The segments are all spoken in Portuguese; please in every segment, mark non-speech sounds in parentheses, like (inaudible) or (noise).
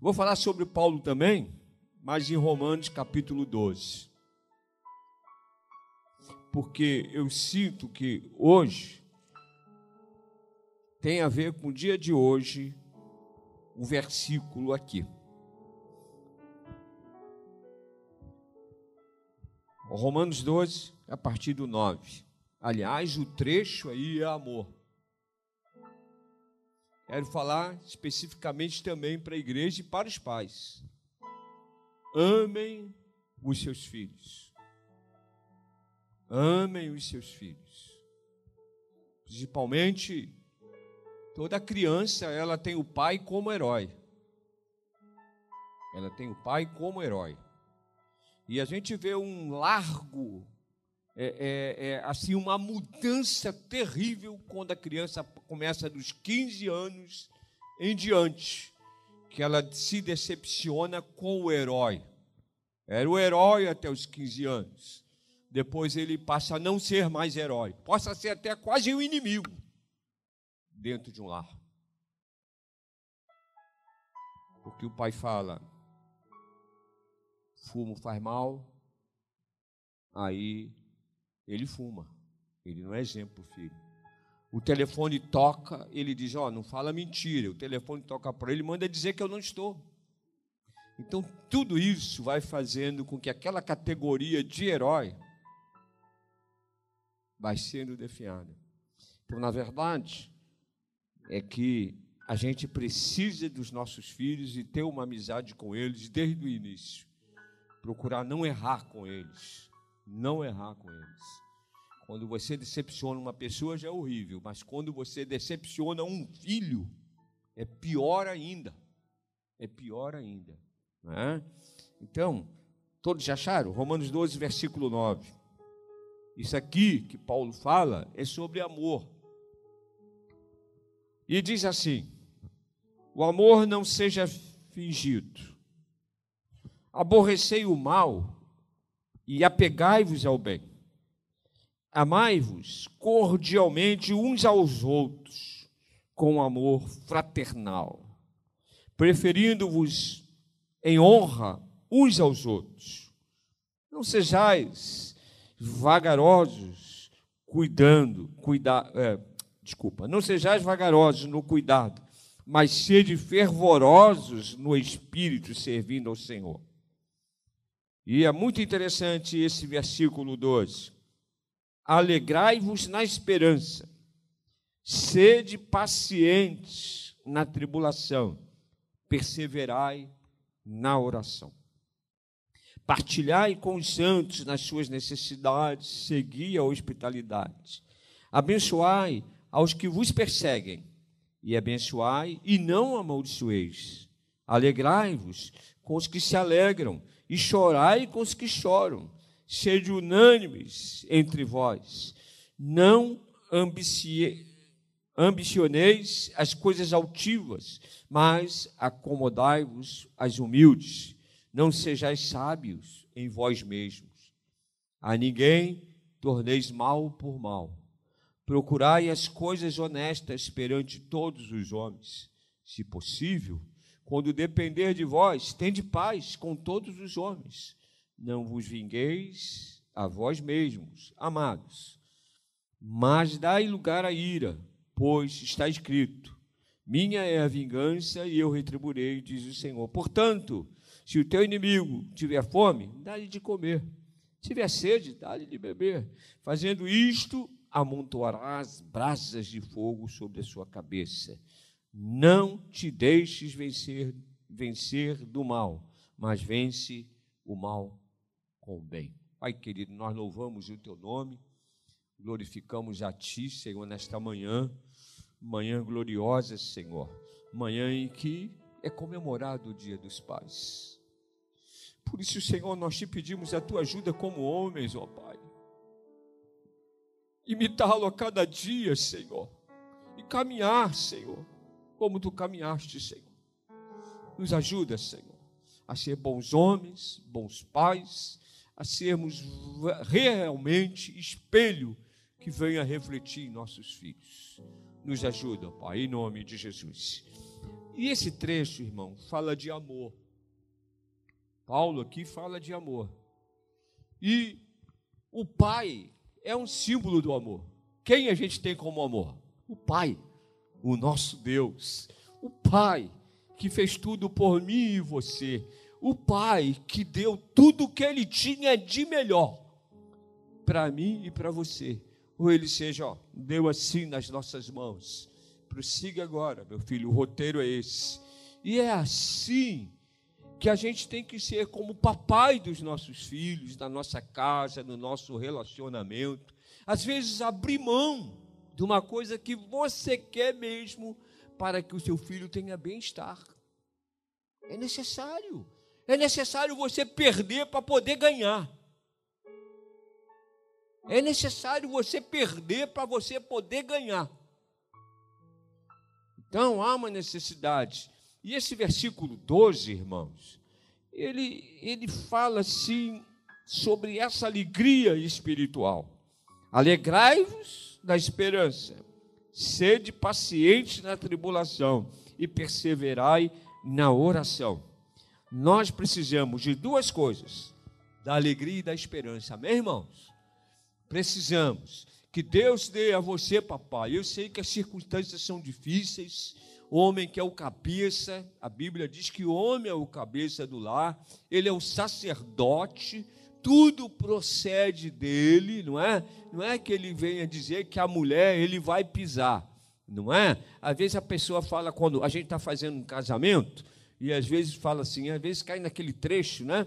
Vou falar sobre Paulo também, mas em Romanos capítulo 12. Porque eu sinto que hoje tem a ver com o dia de hoje, o versículo aqui. Romanos 12, a partir do 9. Aliás, o trecho aí é amor. Quero falar especificamente também para a igreja e para os pais. Amem os seus filhos. Amem os seus filhos. Principalmente toda criança, ela tem o pai como herói. Ela tem o pai como herói. E a gente vê um largo é, é, é, assim uma mudança terrível quando a criança começa dos 15 anos em diante, que ela se decepciona com o herói. Era o herói até os 15 anos. Depois ele passa a não ser mais herói, possa ser até quase um inimigo dentro de um lar. Porque o pai fala: fumo faz mal, aí ele fuma. Ele não é exemplo, filho. O telefone toca, ele diz: Ó, oh, não fala mentira. O telefone toca para ele, manda dizer que eu não estou. Então, tudo isso vai fazendo com que aquela categoria de herói vai sendo definhada. Então, na verdade, é que a gente precisa dos nossos filhos e ter uma amizade com eles desde o início. Procurar não errar com eles não errar com eles. Quando você decepciona uma pessoa já é horrível, mas quando você decepciona um filho, é pior ainda. É pior ainda. Né? Então, todos já acharam? Romanos 12, versículo 9. Isso aqui que Paulo fala é sobre amor. E diz assim: o amor não seja fingido. Aborrecei o mal e apegai-vos ao bem. Amai-vos cordialmente uns aos outros, com amor fraternal, preferindo-vos em honra uns aos outros. Não sejais vagarosos, cuidando, cuidar, é, desculpa, não sejais vagarosos no cuidado, mas sede fervorosos no espírito, servindo ao Senhor. E é muito interessante esse versículo 12. Alegrai-vos na esperança, sede pacientes na tribulação, perseverai na oração. Partilhai com os santos nas suas necessidades, segui a hospitalidade. Abençoai aos que vos perseguem, e abençoai e não amaldiçoeis. Alegrai-vos com os que se alegram e chorai com os que choram. Sede unânimes entre vós. Não ambicioneis as coisas altivas, mas acomodai-vos às humildes. Não sejais sábios em vós mesmos. A ninguém torneis mal por mal. Procurai as coisas honestas perante todos os homens. Se possível, quando depender de vós, tende paz com todos os homens. Não vos vingueis a vós mesmos, amados, mas dai lugar à ira, pois está escrito: Minha é a vingança e eu retribuirei, diz o Senhor. Portanto, se o teu inimigo tiver fome, dá-lhe de comer. Se tiver sede, dá-lhe de beber. Fazendo isto, amontoarás brasas de fogo sobre a sua cabeça. Não te deixes vencer, vencer do mal, mas vence o mal com o bem. Pai querido, nós louvamos o teu nome, glorificamos a ti, Senhor, nesta manhã, manhã gloriosa, Senhor, manhã em que é comemorado o Dia dos Pais. Por isso, Senhor, nós te pedimos a tua ajuda como homens, ó Pai. Imitá-lo a cada dia, Senhor, e caminhar, Senhor como tu caminhaste, Senhor. Nos ajuda, Senhor, a ser bons homens, bons pais, a sermos realmente espelho que venha refletir em nossos filhos. Nos ajuda, Pai, em nome de Jesus. E esse trecho, irmão, fala de amor. Paulo aqui fala de amor. E o pai é um símbolo do amor. Quem a gente tem como amor? O pai, o nosso Deus. O pai que fez tudo por mim e você. O pai que deu tudo o que ele tinha de melhor para mim e para você. Ou ele seja, ó, deu assim nas nossas mãos. Prossiga agora, meu filho, o roteiro é esse. E é assim que a gente tem que ser como papai dos nossos filhos, da nossa casa, no nosso relacionamento. Às vezes abrir mão de uma coisa que você quer mesmo para que o seu filho tenha bem-estar. É necessário. É necessário você perder para poder ganhar. É necessário você perder para você poder ganhar. Então há uma necessidade e esse versículo 12, irmãos, ele, ele fala assim sobre essa alegria espiritual. Alegrai-vos na esperança, sede paciente na tribulação e perseverai na oração. Nós precisamos de duas coisas: da alegria e da esperança. Amém, irmãos? Precisamos que Deus dê a você, papai. Eu sei que as circunstâncias são difíceis, o homem que é o cabeça, a Bíblia diz que o homem é o cabeça do lar, ele é o sacerdote, tudo procede dele, não é? Não é que ele venha dizer que a mulher ele vai pisar, não é? Às vezes a pessoa fala quando a gente está fazendo um casamento e às vezes fala assim, às vezes cai naquele trecho, né?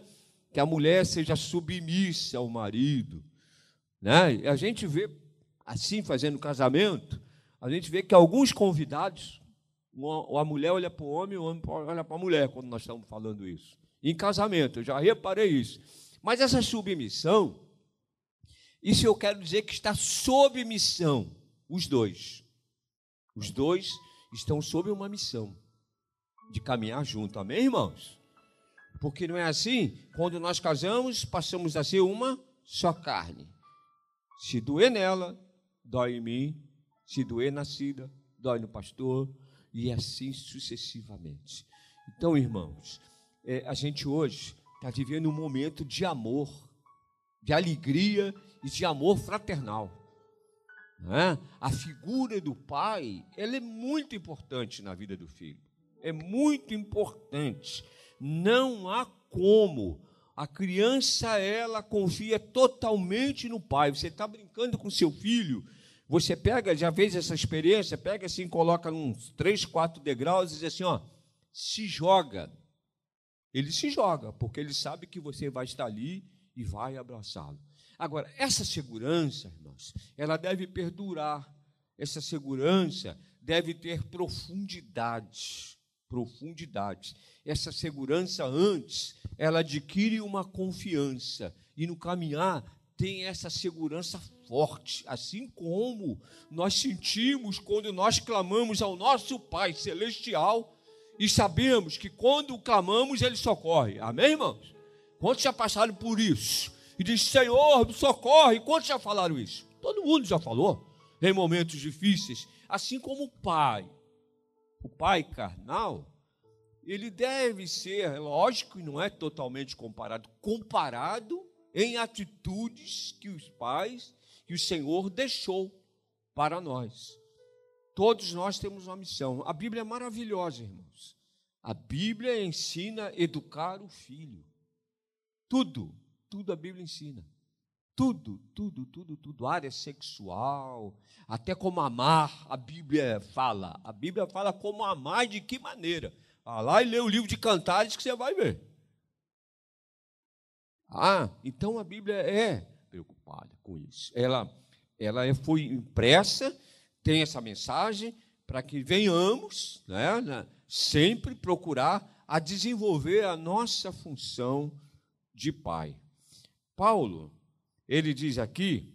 Que a mulher seja submissa ao marido, né? E a gente vê assim fazendo casamento, a gente vê que alguns convidados a mulher olha para o homem, o homem olha para a mulher quando nós estamos falando isso. Em casamento, eu já reparei isso. Mas essa submissão, isso eu quero dizer que está sob missão, os dois. Os dois estão sob uma missão de caminhar junto, amém, irmãos? Porque não é assim, quando nós casamos, passamos a ser uma só carne. Se doer nela, dói em mim. Se doer na Cida, dói no pastor e assim sucessivamente. Então, irmãos, é, a gente hoje está vivendo um momento de amor, de alegria e de amor fraternal. É? A figura do pai, ela é muito importante na vida do filho. É muito importante. Não há como. A criança, ela confia totalmente no pai. Você está brincando com seu filho, você pega, já fez essa experiência, pega assim, coloca uns três, quatro degraus e diz assim, ó, se joga. Ele se joga, porque ele sabe que você vai estar ali e vai abraçá-lo. Agora, essa segurança, irmãos, ela deve perdurar. Essa segurança deve ter profundidade. Profundidade. Essa segurança antes, ela adquire uma confiança. E no caminhar tem essa segurança forte, assim como nós sentimos quando nós clamamos ao nosso Pai celestial e sabemos que quando clamamos ele socorre. Amém, irmãos? Quantos já passaram por isso? E diz: Senhor, socorre. Quantos já falaram isso? Todo mundo já falou em momentos difíceis, assim como o pai. O pai carnal, ele deve ser, lógico, e não é totalmente comparado, comparado em atitudes que os pais, que o Senhor deixou para nós. Todos nós temos uma missão. A Bíblia é maravilhosa, irmãos. A Bíblia ensina a educar o filho. Tudo, tudo a Bíblia ensina. Tudo, tudo, tudo, tudo. Área sexual, até como amar, a Bíblia fala. A Bíblia fala como amar e de que maneira. Vá lá e lê o livro de Cantares que você vai ver. Ah, então a Bíblia é preocupada com isso. Ela, ela é, foi impressa, tem essa mensagem para que venhamos, né, sempre procurar a desenvolver a nossa função de pai. Paulo, ele diz aqui,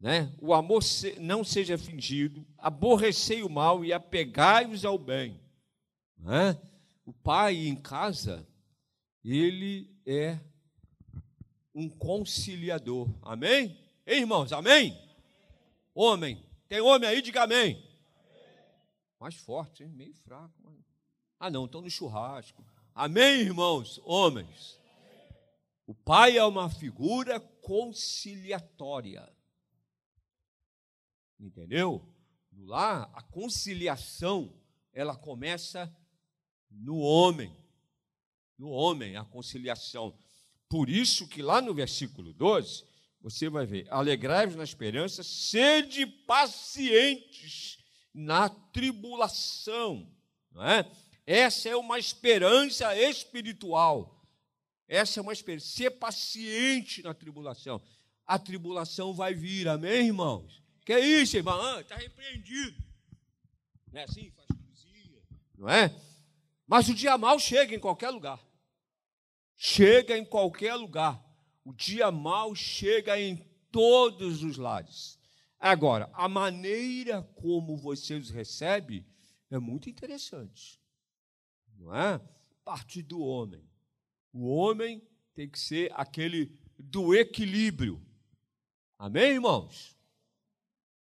né, o amor não seja fingido, aborrecei o mal e apegai-vos ao bem. Né? O pai em casa, ele é um conciliador. Amém? Ei, irmãos, amém? Homem, tem homem aí, diga amém. Mais forte, hein? meio fraco. Ah, não, estão no churrasco. Amém, irmãos? Homens. O pai é uma figura conciliatória. Entendeu? Lá, a conciliação, ela começa no homem. No homem, a conciliação. Por isso que lá no versículo 12, você vai ver: alegrai-vos na esperança, sede pacientes na tribulação. Não é? Essa é uma esperança espiritual. Essa é uma esperança. Ser paciente na tribulação. A tribulação vai vir, amém, irmãos? Que é isso, irmão? Está ah, repreendido. Não é assim? Faz cruzinha. Não é? Mas o dia mal chega em qualquer lugar. Chega em qualquer lugar. O dia mal chega em todos os lares. Agora, a maneira como você os recebe é muito interessante. Não é? Parte do homem. O homem tem que ser aquele do equilíbrio. Amém, irmãos?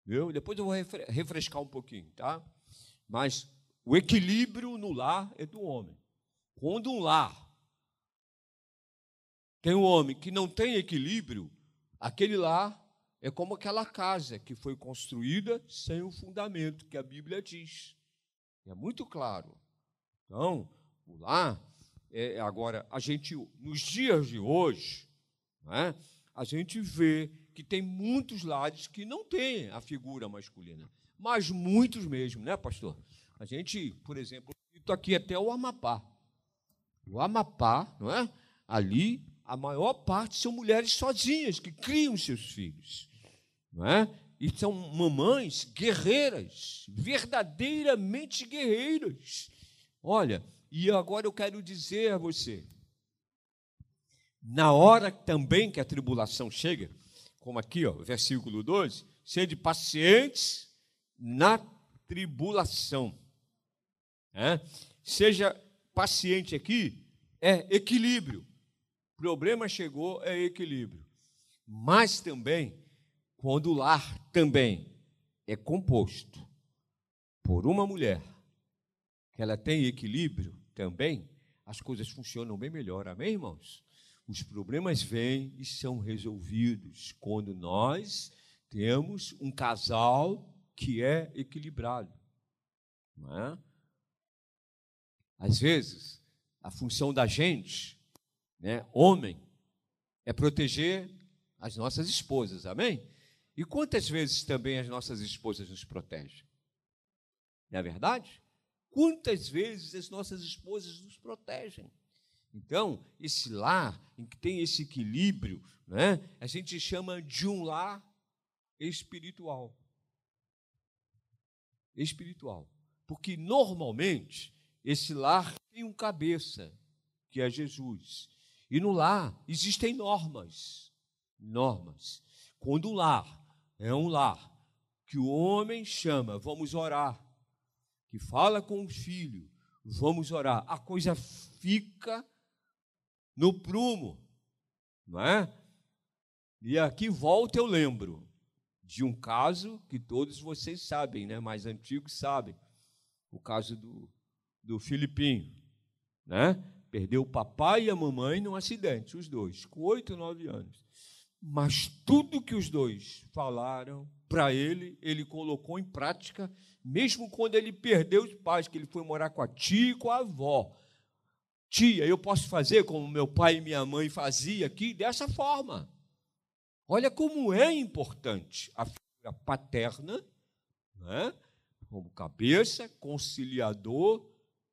Eu, depois eu vou refrescar um pouquinho, tá? Mas o equilíbrio no lar é do homem. Quando um lar tem um homem que não tem equilíbrio, aquele lar é como aquela casa que foi construída sem o fundamento, que a Bíblia diz. É muito claro. Então, o lar, é, agora, a gente, nos dias de hoje, é, a gente vê que tem muitos lares que não têm a figura masculina, mas muitos mesmo, né, pastor? A gente, por exemplo, estou aqui até o Amapá. O Amapá, não é? Ali, a maior parte são mulheres sozinhas que criam seus filhos, não é? E são mamães guerreiras, verdadeiramente guerreiras. Olha, e agora eu quero dizer a você, na hora também que a tribulação chega, como aqui, ó, versículo 12, sede pacientes na tribulação. É? Seja paciente aqui, é equilíbrio. Problema chegou, é equilíbrio. Mas também, quando o lar também é composto por uma mulher, que ela tem equilíbrio também, as coisas funcionam bem melhor. Amém, irmãos? Os problemas vêm e são resolvidos quando nós temos um casal que é equilibrado. Não é? Às vezes, a função da gente, né, homem, é proteger as nossas esposas, amém? E quantas vezes também as nossas esposas nos protegem? Não é verdade? Quantas vezes as nossas esposas nos protegem? Então, esse lar em que tem esse equilíbrio, né, a gente chama de um lar espiritual. Espiritual. Porque normalmente esse lar tem um cabeça, que é Jesus. E no lar existem normas. Normas. Quando o lar é um lar que o homem chama, vamos orar, que fala com o filho, vamos orar, a coisa fica no prumo, não é? E aqui volta eu lembro de um caso que todos vocês sabem, né? Mais antigos sabem, o caso do, do Filipinho, né? Perdeu o papai e a mamãe num acidente, os dois, com oito, nove anos. Mas tudo que os dois falaram para ele, ele colocou em prática, mesmo quando ele perdeu os pais, que ele foi morar com a tia e com a avó. Tia, eu posso fazer como meu pai e minha mãe faziam aqui, dessa forma. Olha como é importante a figura paterna, né? como cabeça, conciliador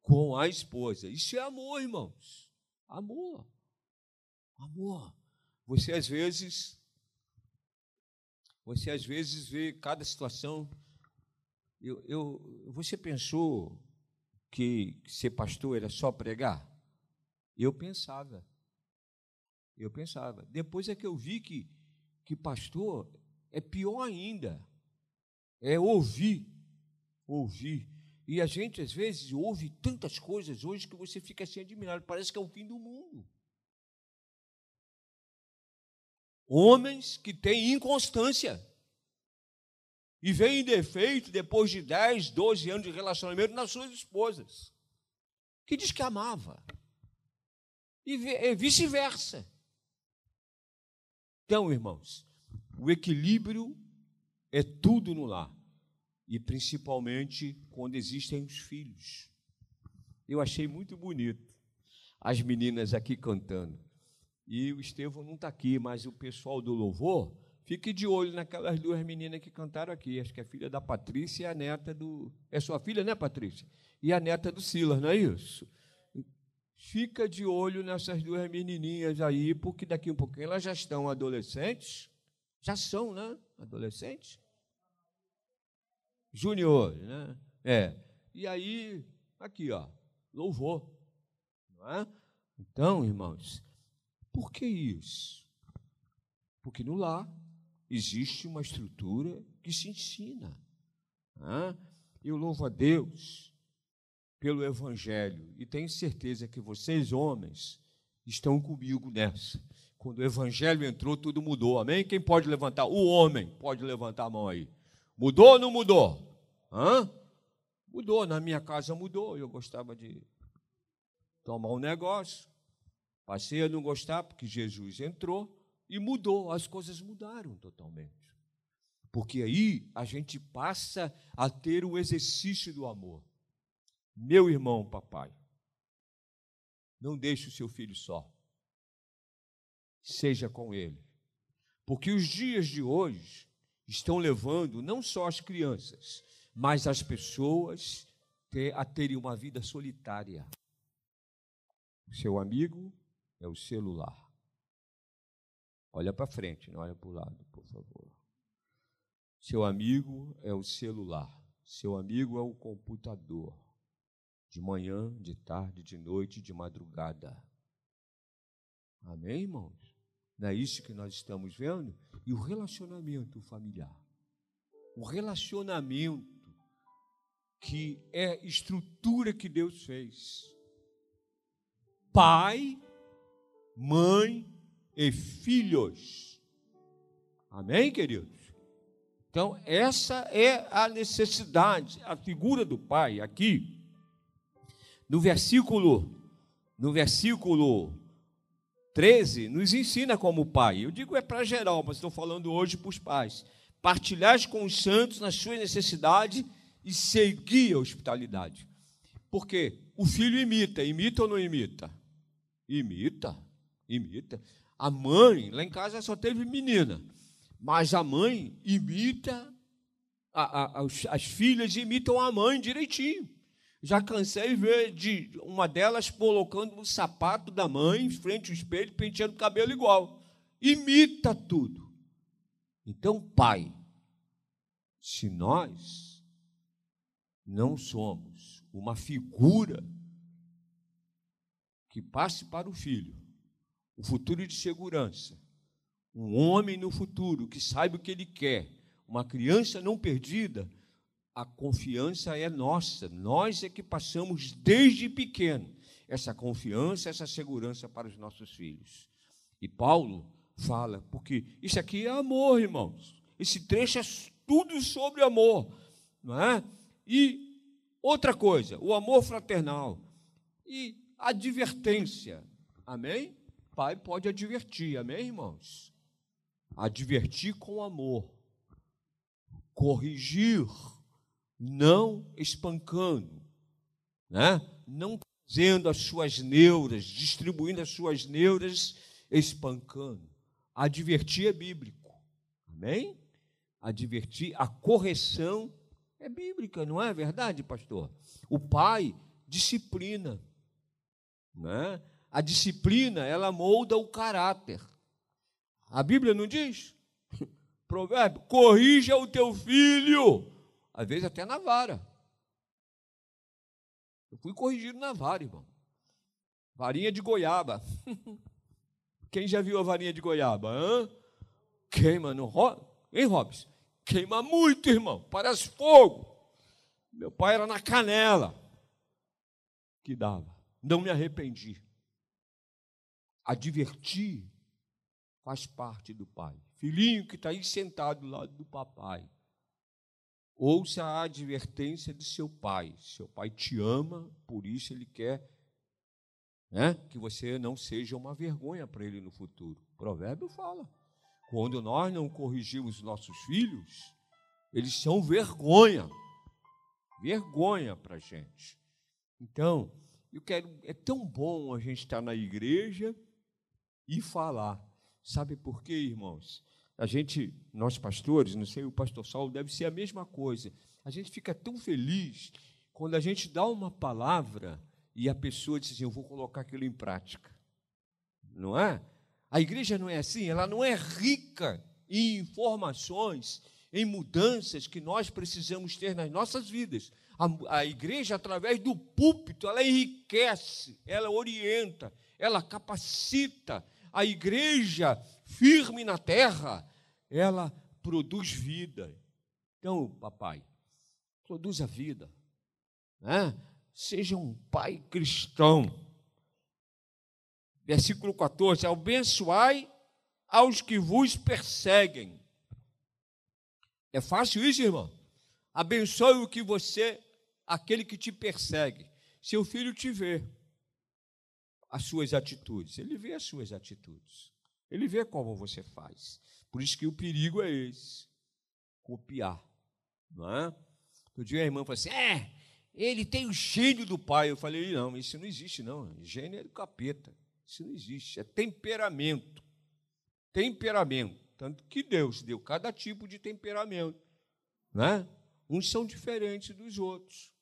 com a esposa. Isso é amor, irmãos. Amor. Amor. Você às vezes você às vezes vê cada situação. Eu, eu, você pensou que ser pastor era só pregar? Eu pensava. Eu pensava. Depois é que eu vi que, que pastor é pior ainda. É ouvir. Ouvir. E a gente, às vezes, ouve tantas coisas hoje que você fica assim admirado. Parece que é o fim do mundo. Homens que têm inconstância. E vêm em defeito depois de 10, 12 anos de relacionamento nas suas esposas. que diz que amava. E vice-versa. Então, irmãos, o equilíbrio é tudo no lar. E principalmente quando existem os filhos. Eu achei muito bonito as meninas aqui cantando. E o Estevão não está aqui, mas o pessoal do louvor, fique de olho naquelas duas meninas que cantaram aqui. Acho que é filha da Patrícia e a neta do. É sua filha, né, Patrícia? E a neta do Silas, não é isso? Fica de olho nessas duas menininhas aí, porque daqui a um pouquinho elas já estão adolescentes. Já são, né? Adolescentes? Juniores, né? É. E aí, aqui, ó, louvor. Não é? Então, irmãos, por que isso? Porque no lar existe uma estrutura que se ensina. Né? Eu louvo a Deus pelo Evangelho e tenho certeza que vocês, homens, estão comigo nessa. Quando o Evangelho entrou, tudo mudou. Amém? Quem pode levantar? O homem pode levantar a mão aí. Mudou ou não mudou? Hã? Mudou. Na minha casa mudou. Eu gostava de tomar um negócio. Passei a não gostar porque Jesus entrou e mudou, as coisas mudaram totalmente. Porque aí a gente passa a ter o exercício do amor. Meu irmão, papai, não deixe o seu filho só. Seja com ele. Porque os dias de hoje estão levando não só as crianças, mas as pessoas a terem uma vida solitária. Seu amigo é o celular. Olha para frente, não olha para o lado, por favor. Seu amigo é o celular. Seu amigo é o computador. De manhã, de tarde, de noite, de madrugada. Amém, irmãos? Não é isso que nós estamos vendo? E o relacionamento familiar. O relacionamento que é estrutura que Deus fez. Pai mãe e filhos. Amém, queridos? Então, essa é a necessidade, a figura do pai aqui. No versículo no versículo 13 nos ensina como pai. Eu digo é para geral, mas estou falando hoje para os pais. Partilhar com os santos nas suas necessidades e seguir a hospitalidade. Porque o filho imita, imita ou não imita? Imita imita. A mãe, lá em casa só teve menina, mas a mãe imita, a, a, as, as filhas imitam a mãe direitinho. Já cansei de ver de uma delas colocando o sapato da mãe em frente ao espelho, penteando o cabelo igual. Imita tudo. Então, pai, se nós não somos uma figura que passe para o filho, o futuro de segurança, um homem no futuro que saiba o que ele quer, uma criança não perdida, a confiança é nossa. Nós é que passamos desde pequeno essa confiança, essa segurança para os nossos filhos. E Paulo fala, porque isso aqui é amor, irmãos. Esse trecho é tudo sobre amor, não é? E outra coisa, o amor fraternal e advertência. Amém? pai pode advertir, amém, irmãos? Advertir com amor, corrigir, não espancando, né? não trazendo as suas neuras, distribuindo as suas neuras, espancando. Advertir é bíblico, amém? Advertir, a correção é bíblica, não é verdade, pastor? O pai disciplina, né? A disciplina, ela molda o caráter. A Bíblia não diz? (laughs) Provérbio, corrija o teu filho. Às vezes até na vara. Eu fui corrigido na vara, irmão. Varinha de goiaba. (laughs) Quem já viu a varinha de goiaba? Hã? Queima, não? Hein, Robson? Queima muito, irmão. Parece fogo. Meu pai era na canela que dava. Não me arrependi. Advertir faz parte do pai. Filhinho que está aí sentado do lado do papai. Ouça a advertência de seu pai. Seu pai te ama, por isso ele quer né? que você não seja uma vergonha para ele no futuro. O provérbio fala. Quando nós não corrigimos nossos filhos, eles são vergonha. Vergonha para a gente. Então, eu quero. É tão bom a gente estar na igreja e falar. Sabe por quê, irmãos? A gente, nós pastores, não sei, o pastor Saulo deve ser a mesma coisa. A gente fica tão feliz quando a gente dá uma palavra e a pessoa diz assim: Eu vou colocar aquilo em prática. Não é? A igreja não é assim, ela não é rica em informações, em mudanças que nós precisamos ter nas nossas vidas. A, a igreja, através do púlpito, ela enriquece, ela orienta, ela capacita. A igreja, firme na terra, ela produz vida. Então, papai, produza vida. Né? Seja um pai cristão. Versículo 14: Abençoai aos que vos perseguem. É fácil isso, irmão? Abençoe o que você, aquele que te persegue. Seu filho te vê as suas atitudes, ele vê as suas atitudes, ele vê como você faz. Por isso que o perigo é esse: copiar. Não é? Outro dia a irmã falou assim: é, ele tem o gênio do pai. Eu falei: não, isso não existe, não. Gênio é do capeta. Isso não existe. É temperamento. Temperamento. Tanto que Deus deu cada tipo de temperamento. Né? Uns são diferentes dos outros.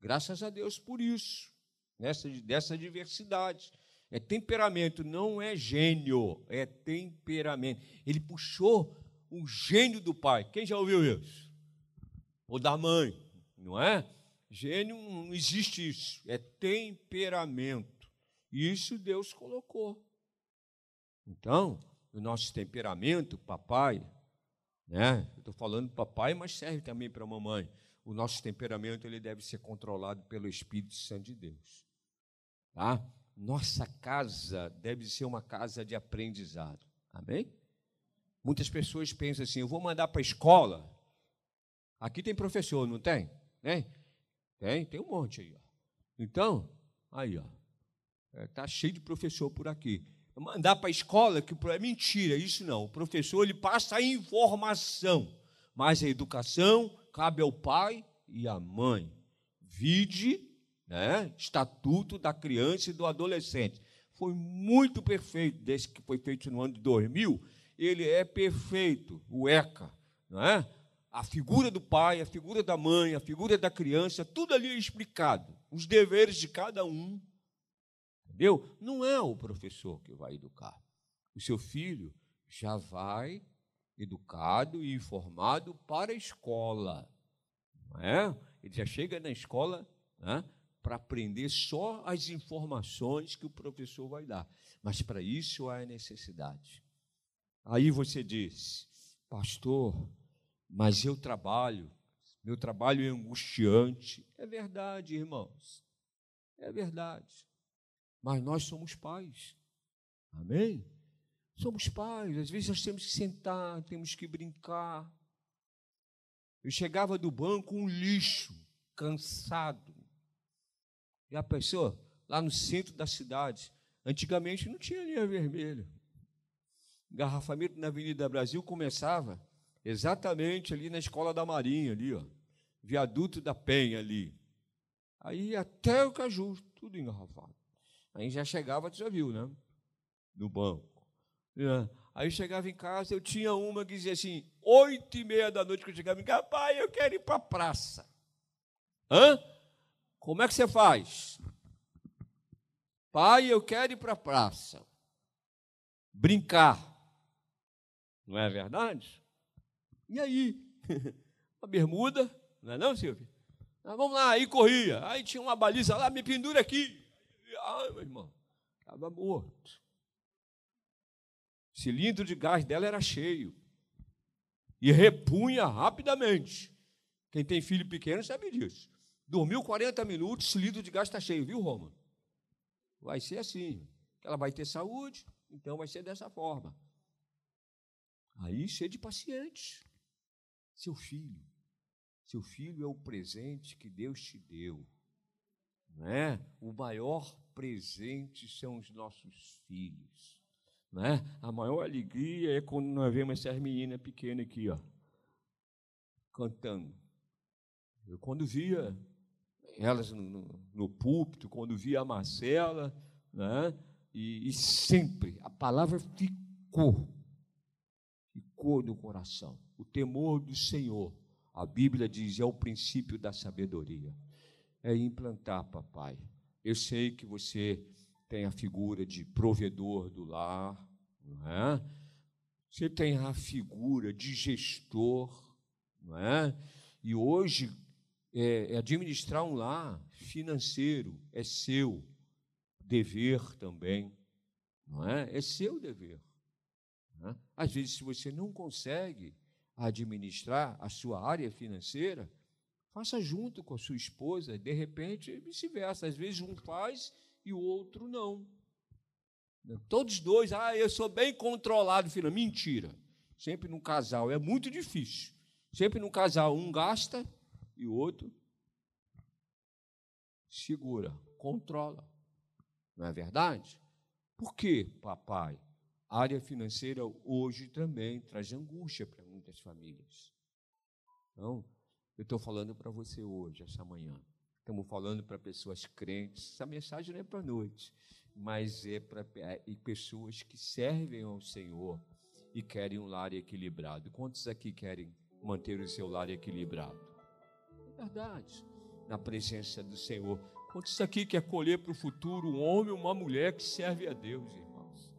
Graças a Deus por isso. Nessa, dessa diversidade. É temperamento, não é gênio, é temperamento. Ele puxou o gênio do pai. Quem já ouviu isso? Ou da mãe, não é? Gênio não existe isso, é temperamento. Isso Deus colocou. Então, o nosso temperamento, papai, né? Estou falando papai, mas serve também para mamãe. O nosso temperamento ele deve ser controlado pelo Espírito Santo de Deus, tá? Nossa casa deve ser uma casa de aprendizado. Amém? Muitas pessoas pensam assim: eu vou mandar para a escola. Aqui tem professor, não tem? Tem? Tem, tem um monte aí. Ó. Então, aí, ó. Está é, cheio de professor por aqui. Mandar para a escola, que é mentira, isso não. O professor ele passa a informação, mas a educação cabe ao pai e à mãe. Vide, né, estatuto da criança e do adolescente. Foi muito perfeito, desde que foi feito no ano de 2000, ele é perfeito, o ECA, não é? a figura do pai, a figura da mãe, a figura da criança, tudo ali é explicado. Os deveres de cada um. Entendeu? Não é o professor que vai educar. O seu filho já vai educado e informado para a escola. Não é? Ele já chega na escola né, para aprender só as informações que o professor vai dar. Mas para isso há necessidade. Aí você diz, pastor, mas eu trabalho, meu trabalho é angustiante. É verdade, irmãos, é verdade. Mas nós somos pais, amém? Somos pais, às vezes nós temos que sentar, temos que brincar. Eu chegava do banco um lixo, cansado. A pessoa, lá no centro da cidade, antigamente não tinha linha vermelha. Garrafamento na Avenida Brasil começava exatamente ali na escola da Marinha, ali, ó, viaduto da Penha ali. Aí até o Caju, tudo engarrafado. Aí já chegava, tu já viu, né? No banco. É. Aí chegava em casa, eu tinha uma que dizia assim, oito e meia da noite que eu chegava em casa, pai, eu quero ir para a praça. Hã? Como é que você faz? Pai, eu quero ir para a praça. Brincar. Não é verdade? E aí? (laughs) A bermuda, não é não, Silvio? Ah, vamos lá, aí corria. Aí tinha uma baliza lá, me pendura aqui. Ai, meu irmão, estava morto. O cilindro de gás dela era cheio. E repunha rapidamente. Quem tem filho pequeno sabe disso. Dormiu 40 minutos, cilindro de gás está cheio, viu, Roma? Vai ser assim. Ela vai ter saúde, então vai ser dessa forma. Aí cheio de pacientes. Seu filho. Seu filho é o presente que Deus te deu. né? O maior presente são os nossos filhos. Né? A maior alegria é quando nós vemos essas meninas pequenas aqui, ó, cantando. Eu, quando via elas no, no, no púlpito, quando via a Marcela, né? e, e sempre a palavra ficou, ficou no coração. O temor do Senhor, a Bíblia diz, é o princípio da sabedoria. É implantar, papai. Eu sei que você tem a figura de provedor do lar, não é? Você tem a figura de gestor, não é? E hoje é, é administrar um lar financeiro é seu dever também, não é? É seu dever. É? Às vezes, se você não consegue administrar a sua área financeira, faça junto com a sua esposa, de repente, vice-versa. Às vezes um faz e o outro não. Todos dois, ah, eu sou bem controlado, filho. Mentira. Sempre num casal é muito difícil. Sempre num casal, um gasta e o outro segura, controla. Não é verdade? Por quê, papai? A área financeira hoje também traz angústia para muitas famílias. Então, eu estou falando para você hoje, essa manhã. Estamos falando para pessoas crentes. Essa mensagem não é para noite, mas é para é, pessoas que servem ao Senhor e querem um lar equilibrado. Quantos aqui querem manter o seu lar equilibrado? É verdade. Na presença do Senhor. Quantos aqui quer colher para o futuro um homem uma mulher que serve a Deus, irmãos?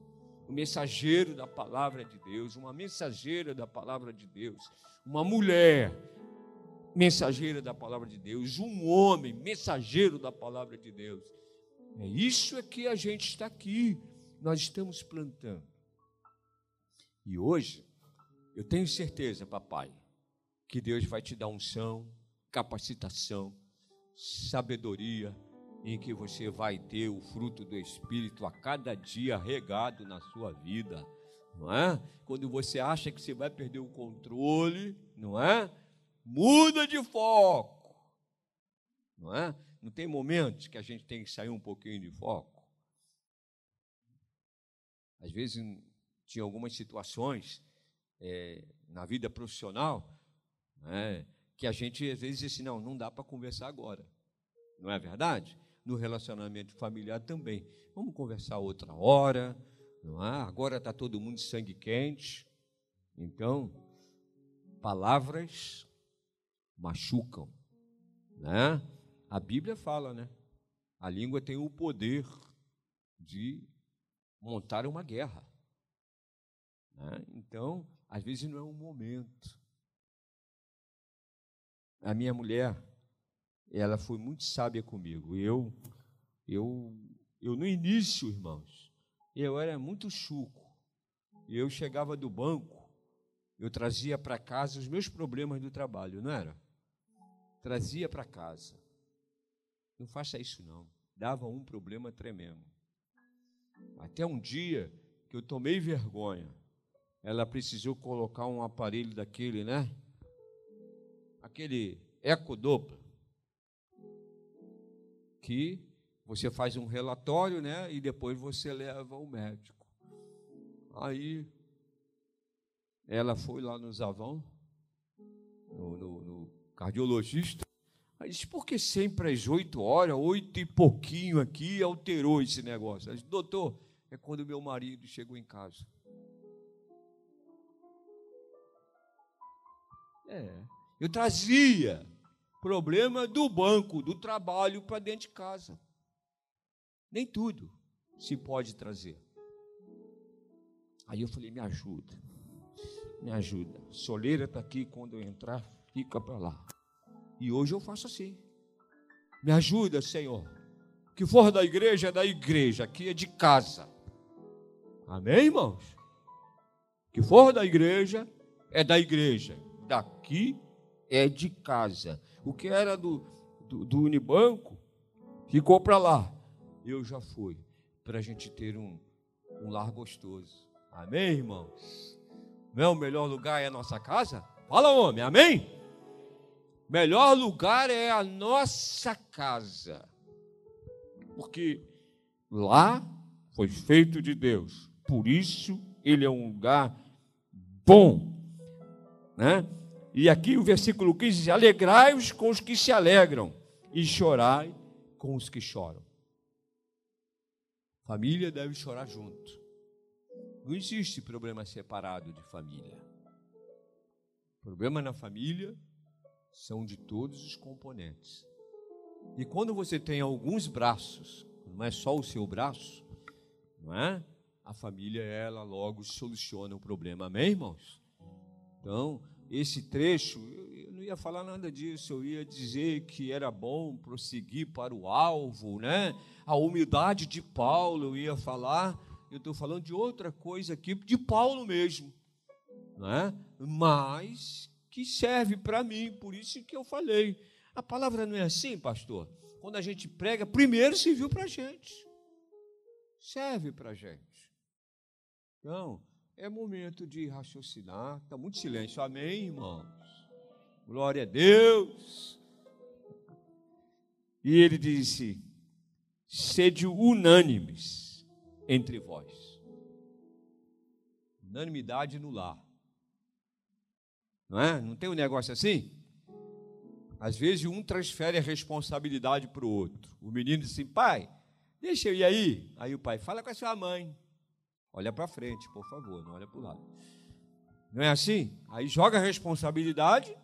Um mensageiro da palavra de Deus, uma mensageira da palavra de Deus, uma mulher mensageira da palavra de Deus, um homem mensageiro da palavra de Deus. É isso é que a gente está aqui, nós estamos plantando. E hoje, eu tenho certeza, papai, que Deus vai te dar unção, capacitação, sabedoria, em que você vai ter o fruto do Espírito a cada dia regado na sua vida, não é? Quando você acha que você vai perder o controle, não é? Muda de foco, não é? Não tem momentos que a gente tem que sair um pouquinho de foco. Às vezes tinha algumas situações é, na vida profissional, né, que a gente às vezes disse assim, não, não dá para conversar agora. Não é verdade? No relacionamento familiar também. Vamos conversar outra hora, não é? Agora está todo mundo sangue quente. Então, palavras machucam, né? A Bíblia fala, né? A língua tem o poder de montar uma guerra. Né? Então, às vezes não é um momento a minha mulher, ela foi muito sábia comigo. Eu, eu, eu no início, irmãos, eu era muito chuco. Eu chegava do banco, eu trazia para casa os meus problemas do trabalho, não era? Trazia para casa. Não faça isso não. Dava um problema tremendo. Até um dia que eu tomei vergonha. Ela precisou colocar um aparelho daquele, né? Aquele ecodopla, que você faz um relatório, né, e depois você leva ao médico. Aí ela foi lá no Zavão, no, no, no cardiologista, aí disse, por que sempre às oito horas, oito e pouquinho aqui, alterou esse negócio? Ela disse, doutor, é quando meu marido chegou em casa. É. Eu trazia problema do banco, do trabalho para dentro de casa. Nem tudo se pode trazer. Aí eu falei: me ajuda, me ajuda. Soleira está aqui, quando eu entrar, fica para lá. E hoje eu faço assim. Me ajuda, Senhor. O que for da igreja é da igreja, aqui é de casa. Amém, irmãos? O que for da igreja é da igreja. Daqui é de casa. O que era do, do, do Unibanco ficou para lá. Eu já fui, para a gente ter um, um lar gostoso. Amém, irmãos? Não é o melhor lugar é a nossa casa? Fala, homem, amém? Melhor lugar é a nossa casa. porque lá foi feito de Deus. Por isso ele é um lugar bom, né? E aqui o versículo 15 diz: Alegrai-vos com os que se alegram e chorai com os que choram. Família deve chorar junto. Não existe problema separado de família. Problema na família são de todos os componentes. E quando você tem alguns braços, não é só o seu braço, não é? A família, ela logo soluciona o problema. Amém, irmãos? Então, esse trecho, eu não ia falar nada disso, eu ia dizer que era bom prosseguir para o alvo, né? A humildade de Paulo, eu ia falar, eu estou falando de outra coisa aqui, de Paulo mesmo, né? Mas que serve para mim, por isso que eu falei. A palavra não é assim, pastor? Quando a gente prega, primeiro serviu para a gente. Serve para a gente. Então, é momento de raciocinar. Está muito silêncio. Amém, irmãos? Glória a Deus. E ele disse: sede unânimes entre vós. Unanimidade no lar. Não é? Não tem um negócio assim? Às vezes um transfere a responsabilidade para o outro. O menino diz assim: pai, deixa eu ir aí. Aí o pai fala com a sua mãe. Olha para frente, por favor, não olha para o lado. Não é assim? Aí joga a responsabilidade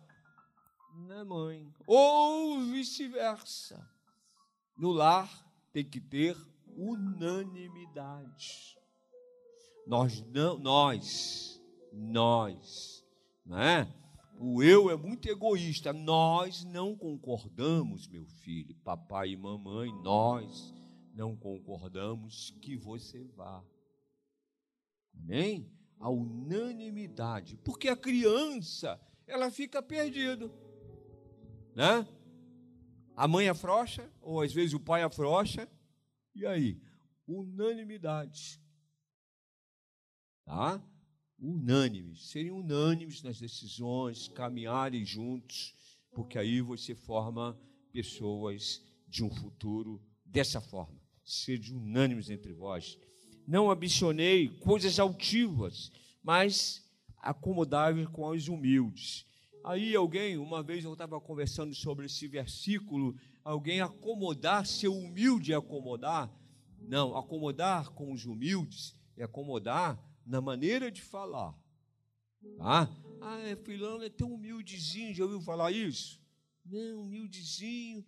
na mãe. Ou vice-versa. No lar tem que ter unanimidade. Nós não, nós, nós, não é? O eu é muito egoísta. Nós não concordamos, meu filho, papai e mamãe, nós não concordamos que você vá. Amém? A unanimidade. Porque a criança, ela fica perdida. Né? A mãe afrouxa, ou às vezes o pai afrouxa. E aí? Unanimidade. Tá? Unânimes. Serem unânimes nas decisões, caminharem juntos, porque aí você forma pessoas de um futuro dessa forma. Sejam unânimes entre vós não ambicionei coisas altivas, mas acomodáveis com os humildes. Aí alguém, uma vez eu estava conversando sobre esse versículo, alguém acomodar, ser humilde é acomodar. Não, acomodar com os humildes é acomodar na maneira de falar. Tá? Ah, é, é tão humildezinho, já ouviu falar isso? Não, humildezinho.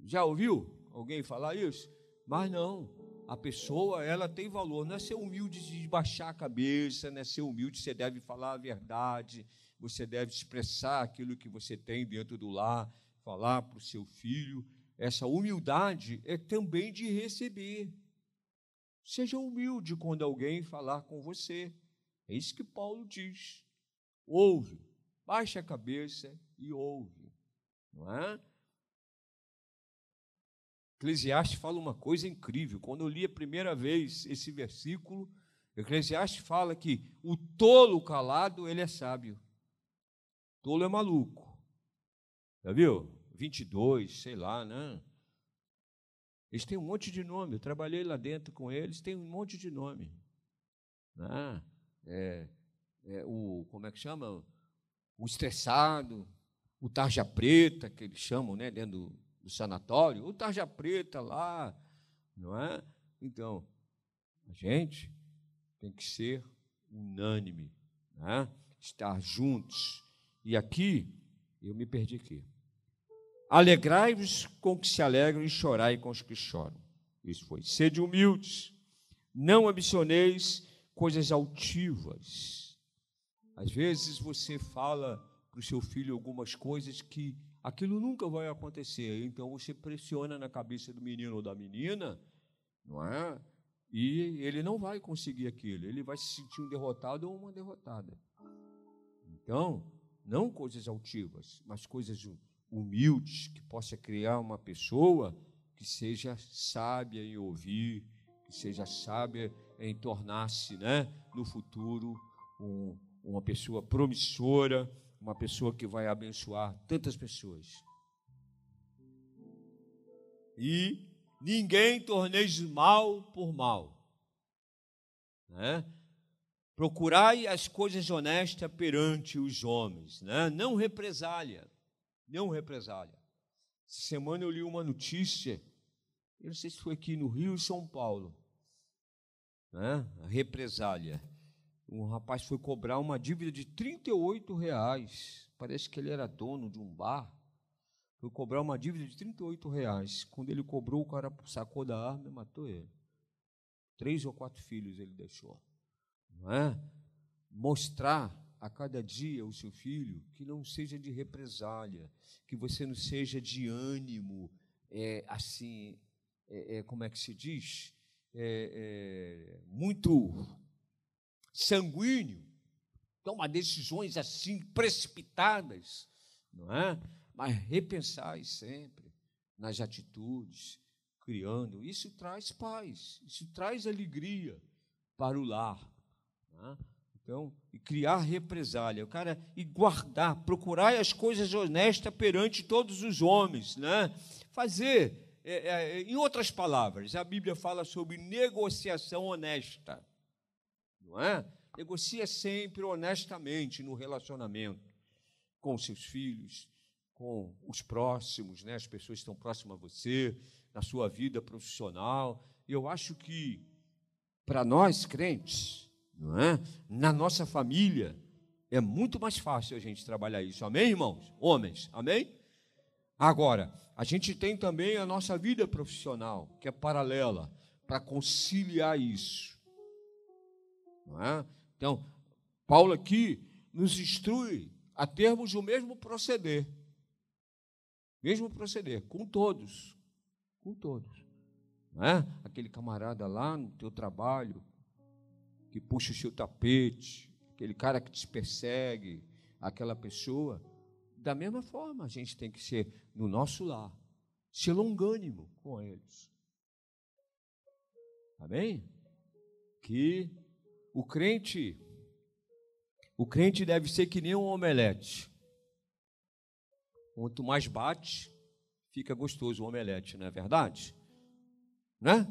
Já ouviu alguém falar isso? Mas não a pessoa ela tem valor. Não é ser humilde de baixar a cabeça, não é ser humilde, você deve falar a verdade, você deve expressar aquilo que você tem dentro do lar, falar para o seu filho. Essa humildade é também de receber. Seja humilde quando alguém falar com você. É isso que Paulo diz. Ouve, baixa a cabeça e ouve. Não é? Eclesiastes fala uma coisa incrível. Quando eu li a primeira vez esse versículo, Eclesiastes fala que o tolo calado, ele é sábio. Tolo é maluco. Já viu? 22, sei lá, né? Eles têm um monte de nome. Eu trabalhei lá dentro com eles, tem um monte de nome. Né? É, é, o, como é que chama? O estressado, o tarja preta, que eles chamam, né, dentro do, do sanatório, o tarja preta lá, não é? Então, a gente tem que ser unânime, né? estar juntos. E aqui, eu me perdi aqui. Alegrai-vos com os que se alegram e chorai com os que choram. Isso foi. Sede humildes, não ambicioneis coisas altivas. Às vezes você fala para o seu filho algumas coisas que aquilo nunca vai acontecer. Então você pressiona na cabeça do menino ou da menina, não é? E ele não vai conseguir aquilo, ele vai se sentir um derrotado ou uma derrotada. Então, não coisas altivas, mas coisas humildes que possa criar uma pessoa que seja sábia em ouvir, que seja sábia em tornar-se, né, no futuro um, uma pessoa promissora uma pessoa que vai abençoar tantas pessoas. E ninguém torneis mal por mal. Né? Procurai as coisas honestas perante os homens, né? não represália, não represália. Essa semana eu li uma notícia, eu não sei se foi aqui no Rio e São Paulo, né? represália. Um rapaz foi cobrar uma dívida de 38 reais, parece que ele era dono de um bar, foi cobrar uma dívida de 38 reais. Quando ele cobrou, o cara sacou da arma e matou ele. Três ou quatro filhos ele deixou. Não é? Mostrar a cada dia o seu filho que não seja de represália, que você não seja de ânimo, é, assim, é, é, como é que se diz? É, é, muito sanguíneo, toma decisões assim precipitadas, não é? mas repensai sempre nas atitudes, criando. Isso traz paz, isso traz alegria para o lar. Né? Então, e criar represália, o cara e guardar, procurar as coisas honestas perante todos os homens, né? Fazer, é, é, em outras palavras, a Bíblia fala sobre negociação honesta, não é? Negocia sempre honestamente no relacionamento com seus filhos, com os próximos, né? as pessoas que estão próximas a você, na sua vida profissional. Eu acho que, para nós crentes, não é? na nossa família, é muito mais fácil a gente trabalhar isso. Amém, irmãos? Homens, amém? Agora, a gente tem também a nossa vida profissional, que é paralela, para conciliar isso. É? Então, Paulo aqui nos instrui a termos o mesmo proceder. Mesmo proceder, com todos. Com todos. É? Aquele camarada lá no teu trabalho, que puxa o seu tapete, aquele cara que te persegue, aquela pessoa. Da mesma forma, a gente tem que ser no nosso lar, ser longânimo com eles. Amém? Que o crente, o crente deve ser que nem um omelete. Quanto mais bate, fica gostoso o omelete, não é verdade? Né?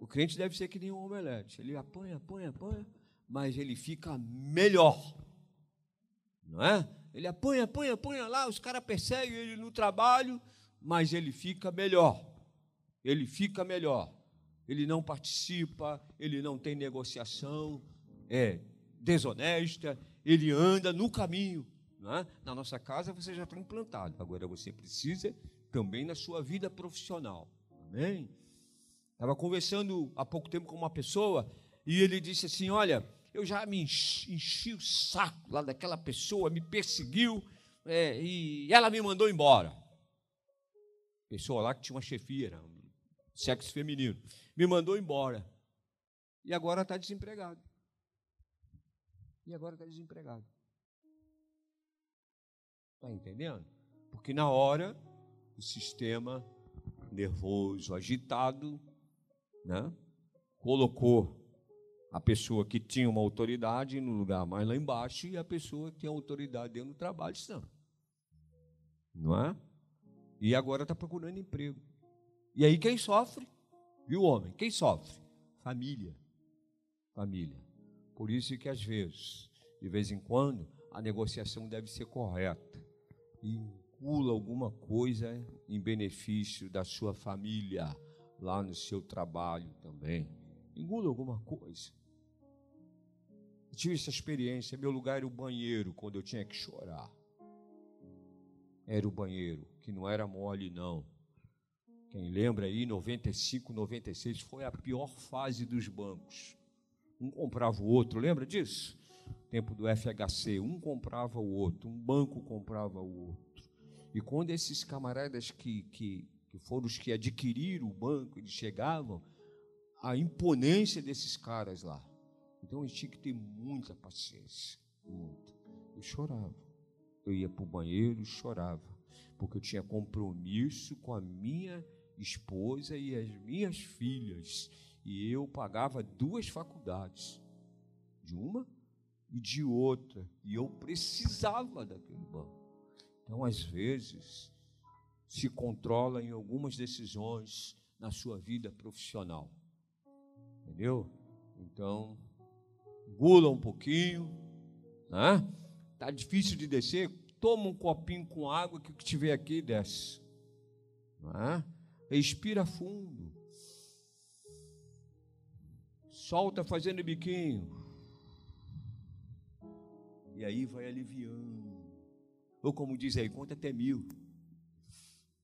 O crente deve ser que nem um omelete. Ele apanha, apanha, apanha, mas ele fica melhor. Não é? Ele apanha, apanha, apanha lá, os caras perseguem ele no trabalho, mas ele fica melhor. Ele fica melhor. Ele não participa, ele não tem negociação, é desonesta, ele anda no caminho. É? Na nossa casa você já está implantado. Agora você precisa também na sua vida profissional. Amém? Estava conversando há pouco tempo com uma pessoa e ele disse assim: Olha, eu já me enchi, enchi o saco lá daquela pessoa, me perseguiu é, e ela me mandou embora. Pessoa lá que tinha uma chefia, era um sexo feminino, me mandou embora. E agora está desempregado. E agora está desempregado. Está entendendo? Porque na hora, o sistema nervoso, agitado, né, colocou a pessoa que tinha uma autoridade no lugar mais lá embaixo e a pessoa que tem autoridade dentro do trabalho estão. Não é? E agora está procurando emprego. E aí quem sofre? Viu, homem? Quem sofre? Família. Família. Por isso que às vezes, de vez em quando, a negociação deve ser correta incula alguma coisa em benefício da sua família, lá no seu trabalho também. Engula alguma coisa. Eu tive essa experiência. Meu lugar era o banheiro quando eu tinha que chorar. Era o banheiro, que não era mole, não. Quem lembra aí, 95, 96 foi a pior fase dos bancos. Um comprava o outro, lembra disso? tempo do FHC, um comprava o outro, um banco comprava o outro. E quando esses camaradas que, que, que foram os que adquiriram o banco, eles chegavam, a imponência desses caras lá. Então a gente tinha que ter muita paciência, muita. Eu chorava. Eu ia para o banheiro e chorava, porque eu tinha compromisso com a minha esposa e as minhas filhas. E eu pagava duas faculdades. De uma e de outra, e eu precisava daquele banco. Então, às vezes, se controla em algumas decisões na sua vida profissional. Entendeu? Então, gula um pouquinho, né? Tá difícil de descer, toma um copinho com água que o que tiver aqui desce. Né? Respira fundo. Solta fazendo biquinho. E aí vai aliviando. Ou como diz aí, conta até mil.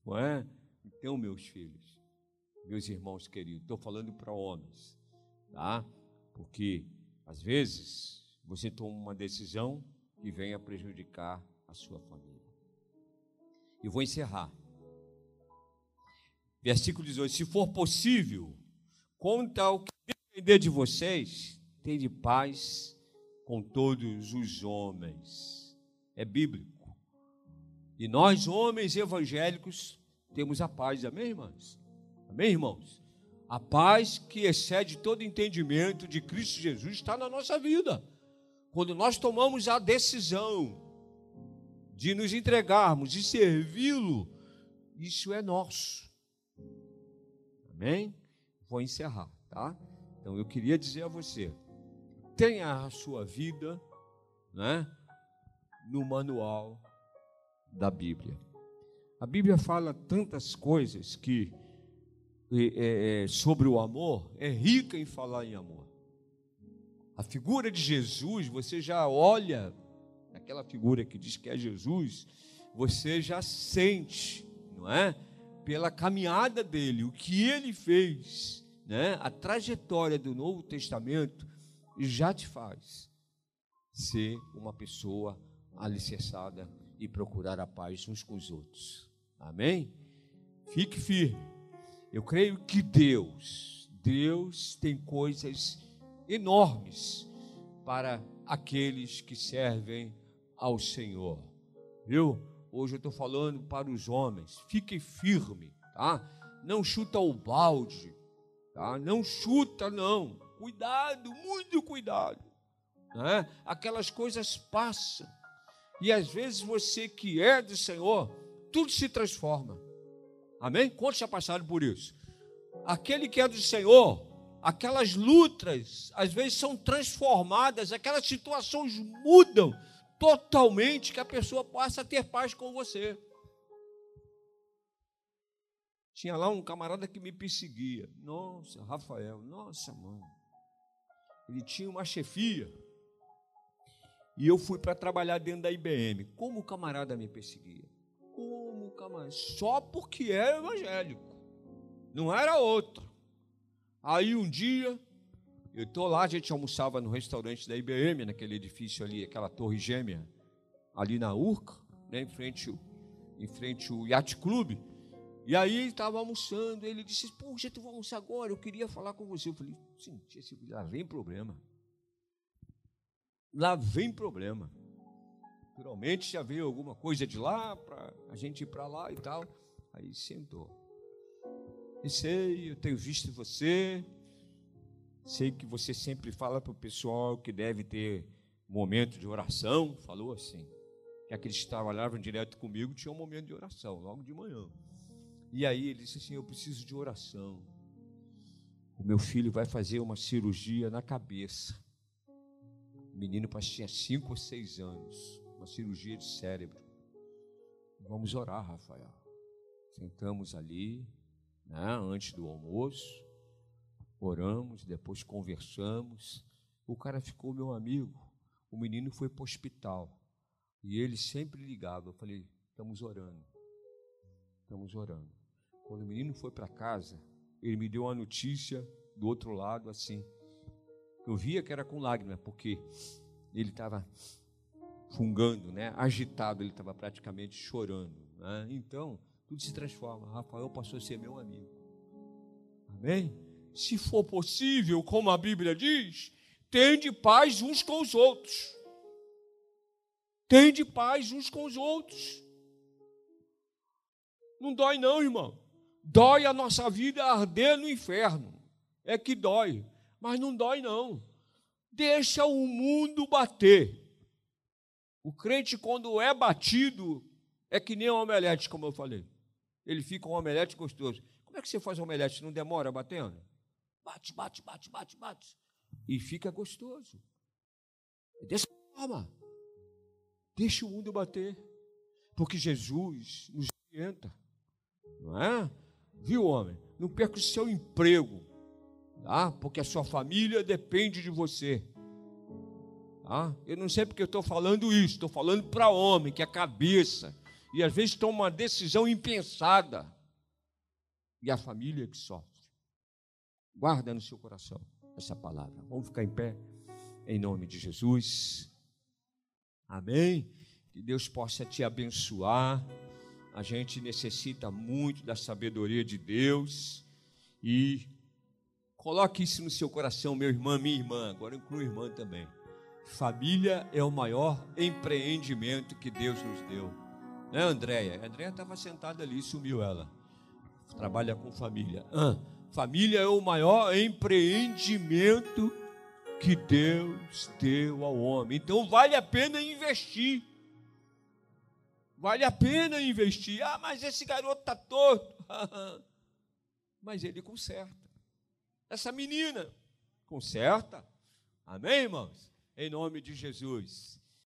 Não é? Então, meus filhos, meus irmãos queridos, estou falando para homens, tá? Porque às vezes você toma uma decisão que venha prejudicar a sua família. E vou encerrar. Versículo 18: Se for possível, conta o que depender de vocês, de paz com todos os homens. É bíblico. E nós, homens evangélicos, temos a paz, amém, irmãos? Amém, irmãos? A paz que excede todo entendimento de Cristo Jesus está na nossa vida. Quando nós tomamos a decisão de nos entregarmos, de servi-lo, isso é nosso. Amém? Vou encerrar, tá? Então eu queria dizer a você, tenha a sua vida, né, no manual da Bíblia. A Bíblia fala tantas coisas que é, é, sobre o amor, é rica em falar em amor. A figura de Jesus, você já olha aquela figura que diz que é Jesus, você já sente, não é? Pela caminhada dele, o que ele fez, né? A trajetória do Novo Testamento já te faz ser uma pessoa alicerçada e procurar a paz uns com os outros. Amém? Fique firme. Eu creio que Deus, Deus tem coisas enormes para aqueles que servem ao Senhor. Viu? Hoje eu estou falando para os homens. Fiquem firme, tá? Não chuta o balde, tá? Não chuta não. Cuidado, muito cuidado. Né? Aquelas coisas passam. E às vezes você que é do Senhor, tudo se transforma. Amém? Quantos já passaram por isso? Aquele que é do Senhor, aquelas lutas, às vezes são transformadas, aquelas situações mudam totalmente que a pessoa possa ter paz com você. Tinha lá um camarada que me perseguia. Nossa, Rafael, nossa, mano. Ele tinha uma chefia. E eu fui para trabalhar dentro da IBM. Como o camarada me perseguia? Como o camarada? Só porque era evangélico. Não era outro. Aí um dia, eu estou lá, a gente almoçava no restaurante da IBM, naquele edifício ali, aquela torre gêmea, ali na Urca, né, em frente, em frente ao Yacht Clube. E aí estava almoçando, ele disse, poxa, tu vai almoçar agora, eu queria falar com você. Eu falei, sim, lá vem problema. Lá vem problema. Naturalmente já veio alguma coisa de lá, para a gente ir para lá e tal. Aí sentou. E sei, eu tenho visto você, sei que você sempre fala para o pessoal que deve ter momento de oração, falou assim. Que aqueles que trabalhavam direto comigo tinham um momento de oração, logo de manhã. E aí ele disse assim: Eu preciso de oração. O meu filho vai fazer uma cirurgia na cabeça. O menino tinha cinco ou seis anos, uma cirurgia de cérebro. Vamos orar, Rafael. Sentamos ali, né, antes do almoço, oramos, depois conversamos. O cara ficou meu amigo. O menino foi para o hospital. E ele sempre ligava. Eu falei: estamos orando. Estamos orando. Quando o menino foi para casa, ele me deu uma notícia do outro lado assim. Eu via que era com lágrimas, porque ele estava fungando, né? agitado, ele estava praticamente chorando. Né? Então, tudo se transforma. Rafael passou a ser meu amigo. Amém? Se for possível, como a Bíblia diz, tende paz uns com os outros. Tende paz uns com os outros. Não dói, não, irmão. Dói a nossa vida arder no inferno. É que dói. Mas não dói, não. Deixa o mundo bater. O crente, quando é batido, é que nem um omelete, como eu falei. Ele fica um omelete gostoso. Como é que você faz omelete? Não demora batendo? Bate, bate, bate, bate, bate. E fica gostoso. Dessa forma. Deixa o mundo bater. Porque Jesus nos orienta. Não é? Viu, homem? Não perca o seu emprego. Tá? Porque a sua família depende de você. Tá? Eu não sei porque eu estou falando isso. Estou falando para homem, que é cabeça. E às vezes toma uma decisão impensada. E a família que sofre. Guarda no seu coração essa palavra. Vamos ficar em pé em nome de Jesus. Amém. Que Deus possa te abençoar. A gente necessita muito da sabedoria de Deus e coloque isso no seu coração, meu irmão, minha irmã. Agora inclui irmã também. Família é o maior empreendimento que Deus nos deu. Né, Andréia? A Andréia estava sentada ali, sumiu ela. Trabalha com família. Ah, família é o maior empreendimento que Deus deu ao homem. Então vale a pena investir. Vale a pena investir. Ah, mas esse garoto está torto. (laughs) mas ele conserta. Essa menina conserta. Amém, irmãos? Em nome de Jesus.